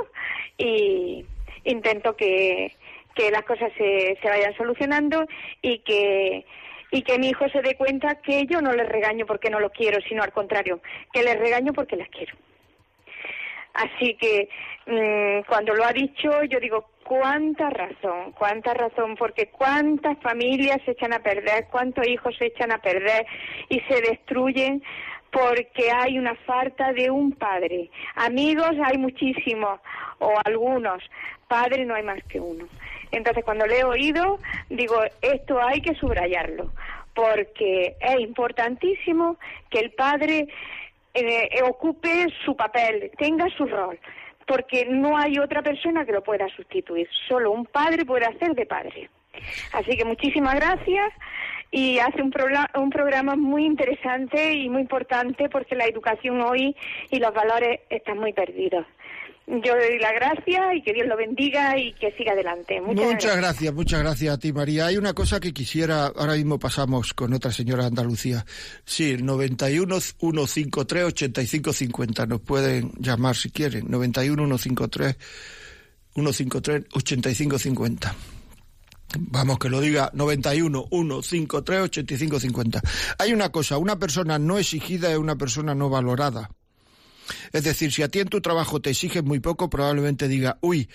y intento que que las cosas se, se vayan solucionando y que y que mi hijo se dé cuenta que yo no le regaño porque no lo quiero, sino al contrario, que le regaño porque las quiero. Así que mm, cuando lo ha dicho, yo digo, cuánta razón, cuánta razón, porque cuántas familias se echan a perder, cuántos hijos se echan a perder y se destruyen porque hay una falta de un padre. Amigos hay muchísimos, o algunos, padre no hay más que uno. Entonces, cuando le he oído, digo, esto hay que subrayarlo, porque es importantísimo que el padre eh, ocupe su papel, tenga su rol, porque no hay otra persona que lo pueda sustituir, solo un padre puede hacer de padre. Así que muchísimas gracias y hace un, un programa muy interesante y muy importante porque la educación hoy y los valores están muy perdidos. Yo le doy la gracia y que Dios lo bendiga y que siga adelante. Muchas, gracias. muchas gracias a ti, María. Hay una cosa que quisiera, ahora mismo pasamos con otra señora de Andalucía. Sí, el 91 153 8550. Nos pueden llamar si quieren. 91 153 153 8550. Vamos, que lo diga 91 153 8550. Hay una cosa, una persona no exigida es una persona no valorada. Es decir, si a ti en tu trabajo te exigen muy poco, probablemente diga, uy,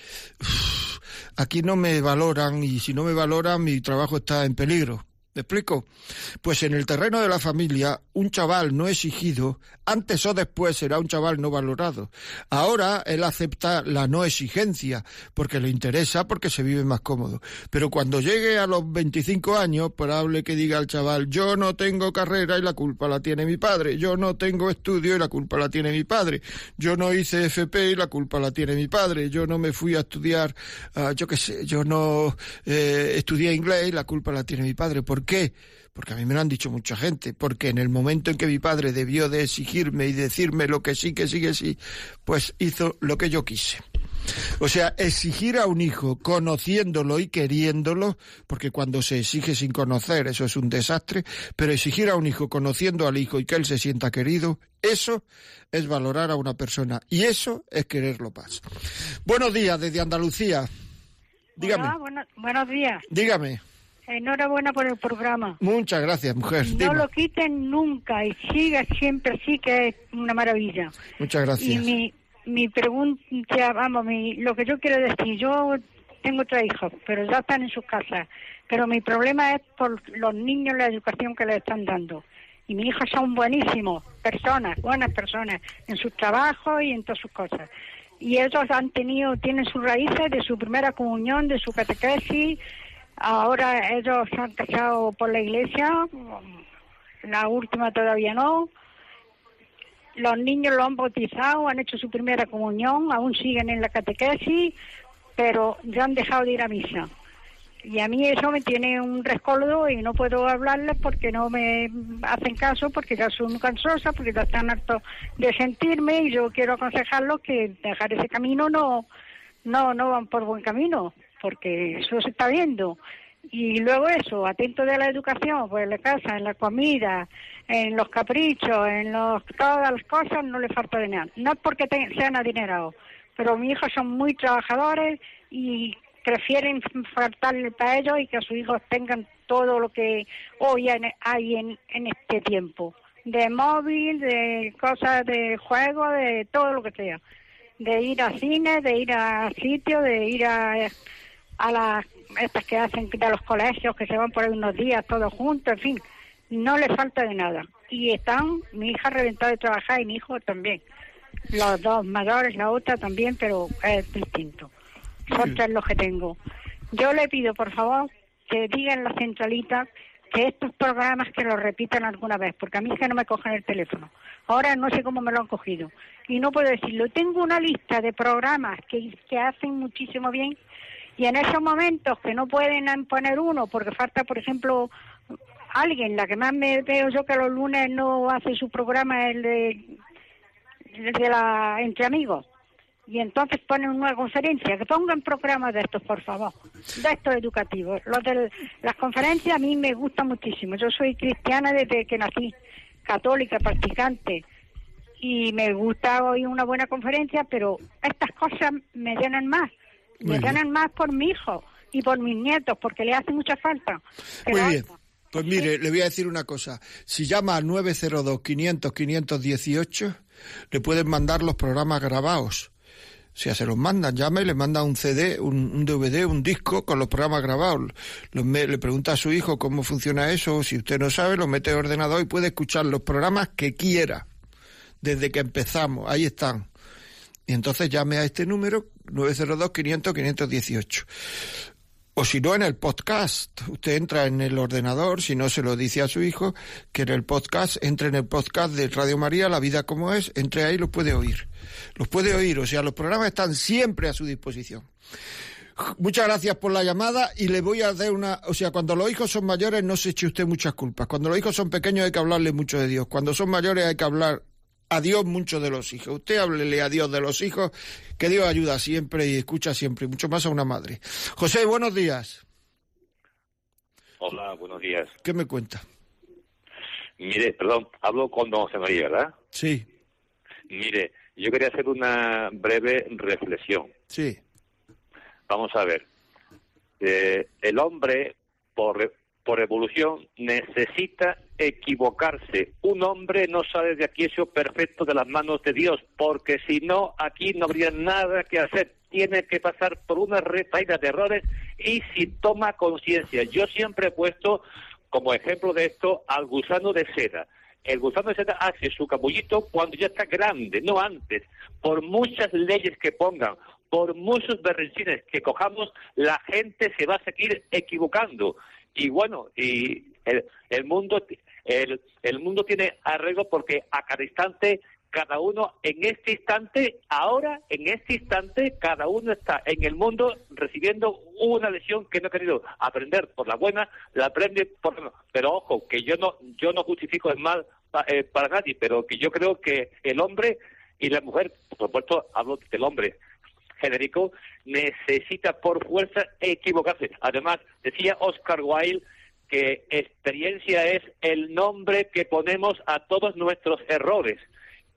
aquí no me valoran y si no me valoran mi trabajo está en peligro. ¿Me explico? Pues en el terreno de la familia, un chaval no exigido, antes o después será un chaval no valorado. Ahora él acepta la no exigencia, porque le interesa, porque se vive más cómodo. Pero cuando llegue a los 25 años, probable que diga al chaval, yo no tengo carrera y la culpa la tiene mi padre, yo no tengo estudio y la culpa la tiene mi padre, yo no hice FP y la culpa la tiene mi padre, yo no me fui a estudiar, uh, yo qué sé, yo no eh, estudié inglés y la culpa la tiene mi padre. ¿Por qué? Porque a mí me lo han dicho mucha gente, porque en el momento en que mi padre debió de exigirme y decirme lo que sí, que sí, que sí, pues hizo lo que yo quise. O sea, exigir a un hijo conociéndolo y queriéndolo, porque cuando se exige sin conocer eso es un desastre, pero exigir a un hijo conociendo al hijo y que él se sienta querido, eso es valorar a una persona y eso es quererlo más. Buenos días desde Andalucía. Dígame. Hola, buenos días. Dígame. Enhorabuena por el programa. Muchas gracias, mujer. No lo quiten nunca y siga siempre así, que es una maravilla. Muchas gracias. Y mi, mi pregunta, vamos, mi, lo que yo quiero decir, yo tengo tres hijos, pero ya están en sus casas. Pero mi problema es por los niños, la educación que les están dando. Y mis hijos son buenísimos, personas, buenas personas, en sus trabajos y en todas sus cosas. Y ellos han tenido, tienen sus raíces de su primera comunión, de su catequesis, Ahora ellos han casado por la iglesia, la última todavía no. Los niños lo han bautizado, han hecho su primera comunión, aún siguen en la catequesis, pero ya han dejado de ir a misa. Y a mí eso me tiene un rescoldo y no puedo hablarles porque no me hacen caso, porque ya son cansosas, porque ya están hartos de sentirme y yo quiero aconsejarlos que dejar ese camino no, no, no van por buen camino porque eso se está viendo. Y luego eso, atento de la educación, pues en la casa, en la comida, en los caprichos, en los, todas las cosas, no le falta nada. No es porque sean adinerados, pero mis hijos son muy trabajadores y prefieren faltarle para ellos y que sus hijos tengan todo lo que hoy hay en, en este tiempo. De móvil, de cosas de juego, de todo lo que sea. De ir a cine, de ir a sitios, de ir a, a las estas que hacen de los colegios, que se van por ahí unos días todos juntos, en fin, no les falta de nada. Y están, mi hija reventada de trabajar y mi hijo también. Los dos mayores, la otra también, pero es distinto. Son tres los que tengo. Yo le pido, por favor, que digan la centralita que estos programas que los repitan alguna vez, porque a mí es que no me cogen el teléfono. Ahora no sé cómo me lo han cogido. Y no puedo decirlo. Tengo una lista de programas que, que hacen muchísimo bien y en esos momentos que no pueden poner uno, porque falta, por ejemplo, alguien, la que más me veo yo que los lunes no hace su programa, el de, de la Entre Amigos. Y entonces ponen una conferencia, que pongan programas de estos, por favor, de estos educativos. Los de las conferencias a mí me gustan muchísimo. Yo soy cristiana desde que nací, católica, practicante, y me gusta oír una buena conferencia, pero estas cosas me llenan más me ganan más por mi hijo y por mis nietos, porque le hace mucha falta. Muy bien. Pues mire, le voy a decir una cosa. Si llama al 902-500-518, le pueden mandar los programas grabados. O sea, se los mandan, llama y le manda un CD, un, DVD, un disco con los programas grabados. le pregunta a su hijo cómo funciona eso. Si usted no sabe, lo mete en ordenador y puede escuchar los programas que quiera. Desde que empezamos, ahí están. Y entonces llame a este número 902-500-518. O si no, en el podcast. Usted entra en el ordenador, si no se lo dice a su hijo, que en el podcast, entre en el podcast de Radio María, La Vida como es, entre ahí, lo puede oír. Los puede oír, o sea, los programas están siempre a su disposición. Muchas gracias por la llamada y le voy a dar una, o sea, cuando los hijos son mayores no se eche usted muchas culpas. Cuando los hijos son pequeños hay que hablarle mucho de Dios. Cuando son mayores hay que hablar a Dios mucho de los hijos. Usted háblele a Dios de los hijos, que Dios ayuda siempre y escucha siempre, mucho más a una madre. José, buenos días. Hola, buenos días. ¿Qué me cuenta? Mire, perdón, hablo con don José María, ¿verdad? Sí. Mire, yo quería hacer una breve reflexión. Sí. Vamos a ver. Eh, el hombre, por, por evolución, necesita equivocarse. Un hombre no sale de aquí eso perfecto de las manos de Dios, porque si no, aquí no habría nada que hacer. Tiene que pasar por una retaída de errores y si toma conciencia. Yo siempre he puesto como ejemplo de esto al gusano de seda. El gusano de seda hace su cabullito cuando ya está grande, no antes. Por muchas leyes que pongan, por muchos berrinchines que cojamos, la gente se va a seguir equivocando. Y bueno, y el, el mundo el, el mundo tiene arreglo porque a cada instante cada uno en este instante, ahora, en este instante, cada uno está en el mundo recibiendo una lección que no ha querido aprender por la buena, la aprende por la Pero ojo, que yo no, yo no justifico el mal eh, para nadie, pero que yo creo que el hombre y la mujer, por supuesto, hablo del hombre genérico, necesita por fuerza equivocarse. Además, decía Oscar Wilde que experiencia es el nombre que ponemos a todos nuestros errores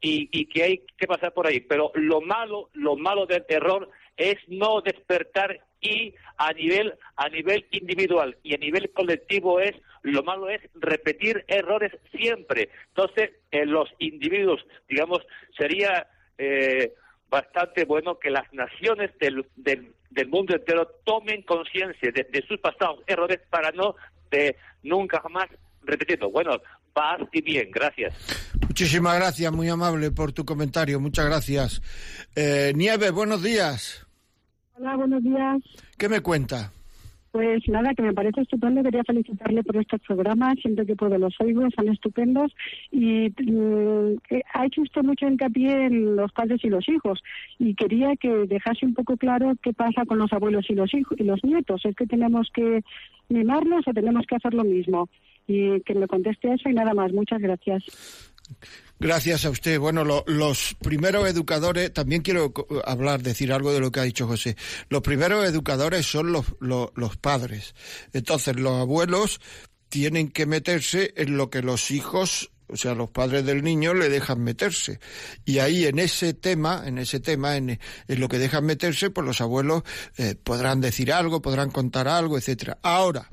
y, y, que hay que pasar por ahí. Pero lo malo, lo malo del error es no despertar y a nivel a nivel individual y a nivel colectivo es lo malo es repetir errores siempre. Entonces, en los individuos, digamos, sería eh, bastante bueno que las naciones del, del, del mundo entero tomen conciencia de, de, sus pasados errores para no nunca jamás repitiendo. Bueno, paz y bien, gracias. Muchísimas gracias, muy amable por tu comentario, muchas gracias. Eh, Nieve, buenos días. Hola, buenos días. ¿Qué me cuenta? Pues nada, que me parece estupendo. Quería felicitarle por estos programas. Siento que puedo los oigo, son estupendos. Y mm, ha hecho usted mucho hincapié en los padres y los hijos. Y quería que dejase un poco claro qué pasa con los abuelos y los hijos y los nietos. ¿Es que tenemos que mimarlos o tenemos que hacer lo mismo? Y que me conteste eso y nada más. Muchas gracias. Gracias a usted. Bueno, los primeros educadores, también quiero hablar, decir algo de lo que ha dicho José. Los primeros educadores son los, los, padres. Entonces, los abuelos tienen que meterse en lo que los hijos o sea, los padres del niño le dejan meterse. Y ahí en ese tema, en ese tema, en, lo que dejan meterse, pues los abuelos eh, podrán decir algo, podrán contar algo, etcétera. Ahora,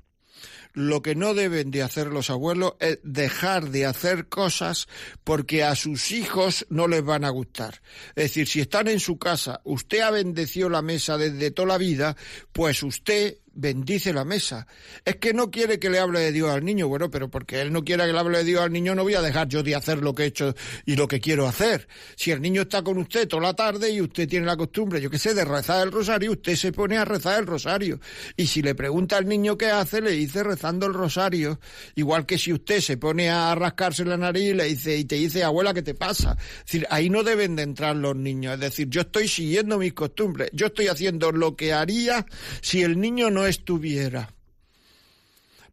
lo que no deben de hacer los abuelos es dejar de hacer cosas porque a sus hijos no les van a gustar. Es decir, si están en su casa, usted ha bendecido la mesa desde toda la vida, pues usted bendice la mesa. Es que no quiere que le hable de Dios al niño, bueno, pero porque él no quiera que le hable de Dios al niño, no voy a dejar yo de hacer lo que he hecho y lo que quiero hacer. Si el niño está con usted toda la tarde y usted tiene la costumbre, yo qué sé, de rezar el rosario, usted se pone a rezar el rosario. Y si le pregunta al niño qué hace, le dice rezando el rosario. Igual que si usted se pone a rascarse la nariz le dice, y te dice, abuela, ¿qué te pasa? Es decir, ahí no deben de entrar los niños. Es decir, yo estoy siguiendo mis costumbres. Yo estoy haciendo lo que haría si el niño no estuviera.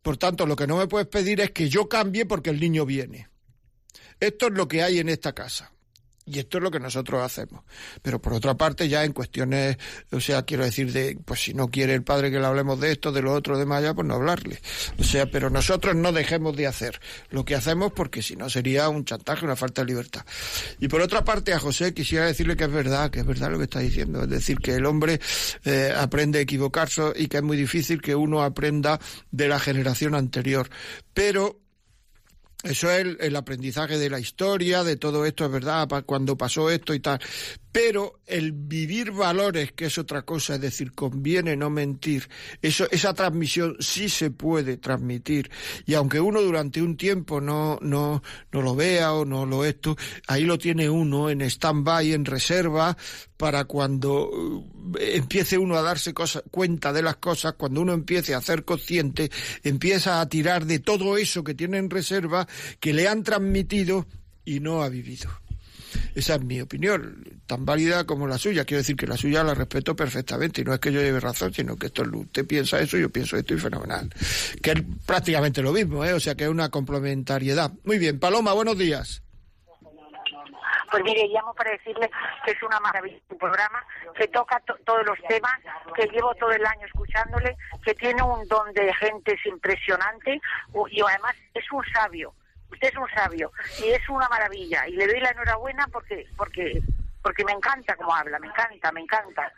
Por tanto, lo que no me puedes pedir es que yo cambie porque el niño viene. Esto es lo que hay en esta casa. Y esto es lo que nosotros hacemos. Pero por otra parte, ya en cuestiones, o sea, quiero decir, de, pues si no quiere el padre que le hablemos de esto, de lo otro, de Maya, pues no hablarle. O sea, pero nosotros no dejemos de hacer lo que hacemos porque si no sería un chantaje, una falta de libertad. Y por otra parte, a José quisiera decirle que es verdad, que es verdad lo que está diciendo. Es decir, que el hombre eh, aprende a equivocarse y que es muy difícil que uno aprenda de la generación anterior. Pero eso es el, aprendizaje de la historia, de todo esto, es verdad, cuando pasó esto y tal. Pero el vivir valores, que es otra cosa, es decir, conviene no mentir, eso, esa transmisión sí se puede transmitir. Y aunque uno durante un tiempo no, no, no lo vea o no lo esto, ahí lo tiene uno en stand-by, en reserva, para cuando eh, empiece uno a darse cuenta de las cosas, cuando uno empiece a ser consciente, empieza a tirar de todo eso que tiene en reserva, que le han transmitido y no ha vivido. Esa es mi opinión, tan válida como la suya. Quiero decir que la suya la respeto perfectamente y no es que yo lleve razón, sino que esto usted piensa eso, yo pienso esto y fenomenal. Que es prácticamente lo mismo, ¿eh? o sea que es una complementariedad. Muy bien, Paloma, buenos días. Pues mire, llamo para decirle que es una maravilla su programa, que toca todos los temas, que llevo todo el año escuchándole, que tiene un don de gente impresionante y además es un sabio usted es un sabio y es una maravilla y le doy la enhorabuena porque porque porque me encanta cómo habla, me encanta, me encanta.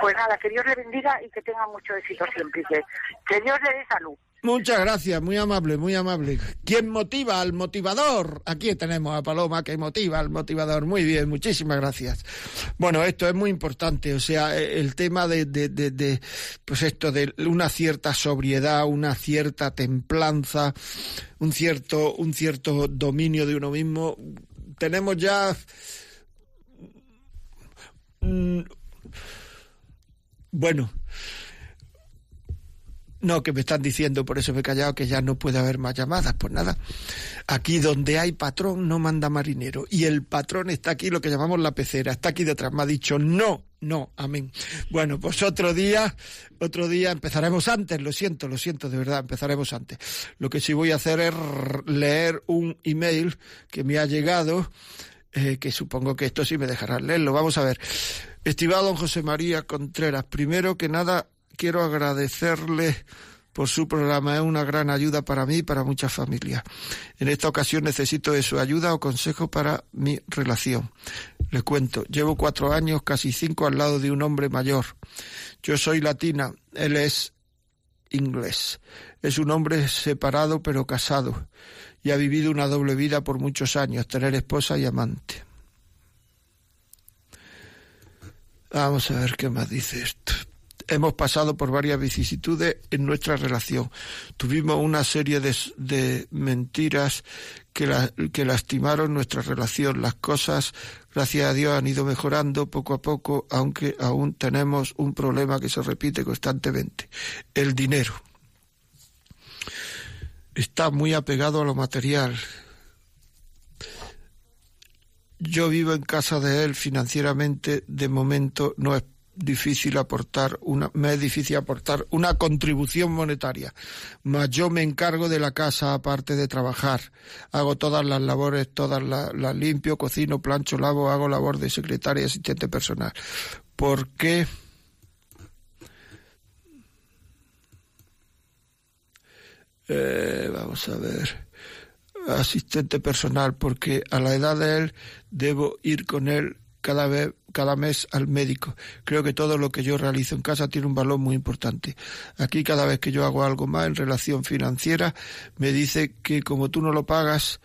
Pues nada, que Dios le bendiga y que tenga mucho éxito siempre, que, que Dios le dé salud. Muchas gracias, muy amable, muy amable. ¿Quién motiva al motivador? Aquí tenemos a Paloma que motiva al motivador. Muy bien, muchísimas gracias. Bueno, esto es muy importante, o sea, e, el tema de, de, de, de pues esto, de una cierta sobriedad, una cierta templanza, un cierto, un cierto dominio de uno mismo. Tenemos ya mm, bueno, no, que me están diciendo, por eso me he callado, que ya no puede haber más llamadas. Pues nada, aquí donde hay patrón no manda marinero. Y el patrón está aquí, lo que llamamos la pecera, está aquí detrás. Me ha dicho no, no, amén. Bueno, pues otro día, otro día empezaremos antes, lo siento, lo siento de verdad, empezaremos antes. Lo que sí voy a hacer es leer un email que me ha llegado, eh, que supongo que esto sí me dejará leerlo. Vamos a ver. Estimado don José María Contreras, primero que nada quiero agradecerle por su programa. Es una gran ayuda para mí y para muchas familias. En esta ocasión necesito de su ayuda o consejo para mi relación. Le cuento, llevo cuatro años, casi cinco, al lado de un hombre mayor. Yo soy latina, él es inglés. Es un hombre separado pero casado y ha vivido una doble vida por muchos años, tener esposa y amante. Vamos a ver qué más dice esto hemos pasado por varias vicisitudes en nuestra relación. Tuvimos una serie de, mentiras que, que lastimaron nuestra relación. Las cosas, gracias a Dios, han ido mejorando poco a poco, aunque aún tenemos un problema que se repite constantemente, el dinero. Está muy apegado a lo material. Yo vivo en casa de él financieramente, de momento no es difícil aportar una, me es difícil aportar una contribución monetaria. Mas yo me encargo de la casa aparte de trabajar. Hago todas las labores, todas las, limpio, cocino, plancho, lavo, hago labor de secretaria y asistente personal. ¿Por qué? Eh, vamos a ver. Asistente personal, porque a la edad de él debo ir con él cada vez, cada mes al médico. Creo que todo lo que yo realizo en casa tiene un valor muy importante. Aquí cada vez que yo hago algo más en relación financiera, me dice que como tú no lo pagas,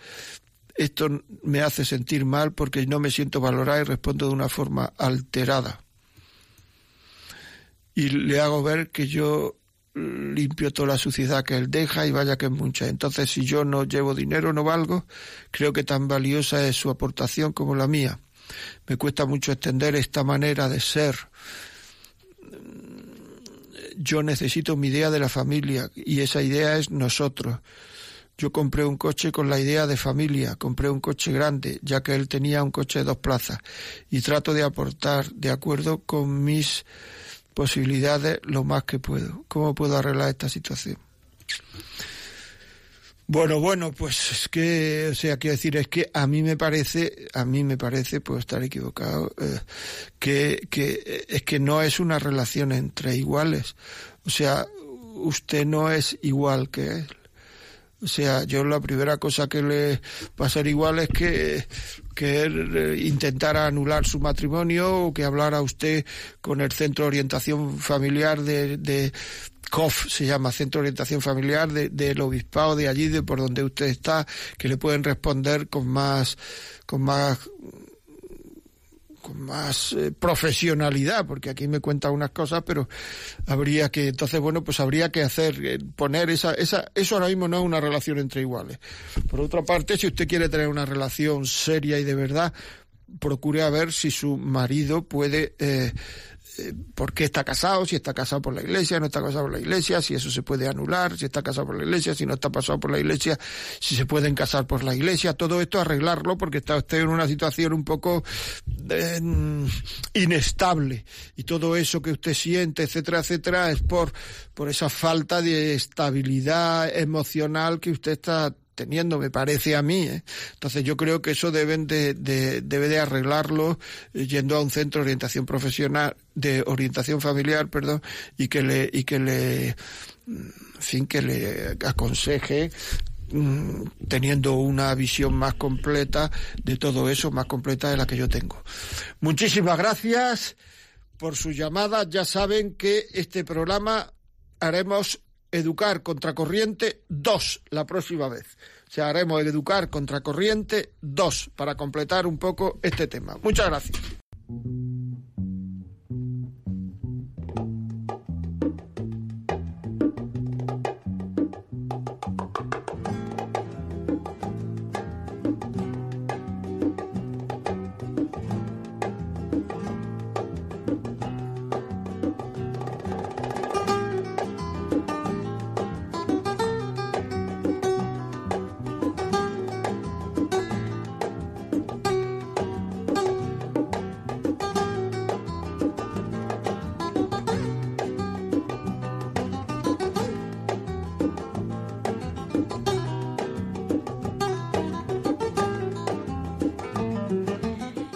esto me hace sentir mal porque no me siento valorada y respondo de una forma alterada. Y le hago ver que yo limpio toda la suciedad que él deja y vaya que es mucha. Entonces, si yo no llevo dinero, no valgo, creo que tan valiosa es su aportación como la mía. Me cuesta mucho extender esta manera de ser. Yo necesito mi idea de la familia y esa idea es nosotros. Yo compré un coche con la idea de familia, compré un coche grande, ya que él tenía un coche de dos plazas, y trato de aportar de acuerdo con mis posibilidades lo más que puedo. ¿Cómo puedo arreglar esta situación? Bueno, bueno, pues es que, o sea, quiero decir, es que a mí me parece, a mí me parece, puedo estar equivocado, eh, que, que es que no es una relación entre iguales. O sea, usted no es igual que él. O sea, yo la primera cosa que le va a ser igual es que, que él eh, intentara anular su matrimonio o que hablara usted con el Centro de Orientación Familiar de, de COF, se llama Centro de Orientación Familiar del Obispado de allí, de por donde usted está, que le pueden responder con más, con más con más eh, profesionalidad, porque aquí me cuenta unas cosas, pero habría que, entonces, bueno, pues habría que hacer, eh, poner esa, esa, eso ahora mismo no es una relación entre iguales. Por otra parte, si usted quiere tener una relación seria y de verdad, procure a ver si su marido puede eh, eh, por qué está casado, si está casado por la iglesia, no está casado por la iglesia, si eso se puede anular, si está casado por la iglesia, si no está pasado por la iglesia, si se pueden casar por la iglesia, todo esto arreglarlo porque está usted en una situación un poco eh, inestable. Y todo eso que usted siente, etcétera, etcétera, es por, por esa falta de estabilidad emocional que usted está teniendo, me parece a mí. ¿eh? Entonces yo creo que eso deben de, de, debe de arreglarlo eh, yendo a un centro de orientación profesional, de orientación familiar, perdón, y que le, y que le, mm, fin, que le aconseje mm, teniendo una visión más completa de todo eso, más completa de la que yo tengo. Muchísimas gracias por su llamada. Ya saben que este programa haremos Educar Contracorriente 2 la próxima vez. O haremos Educar Contracorriente 2 para completar un poco este tema. Muchas gracias.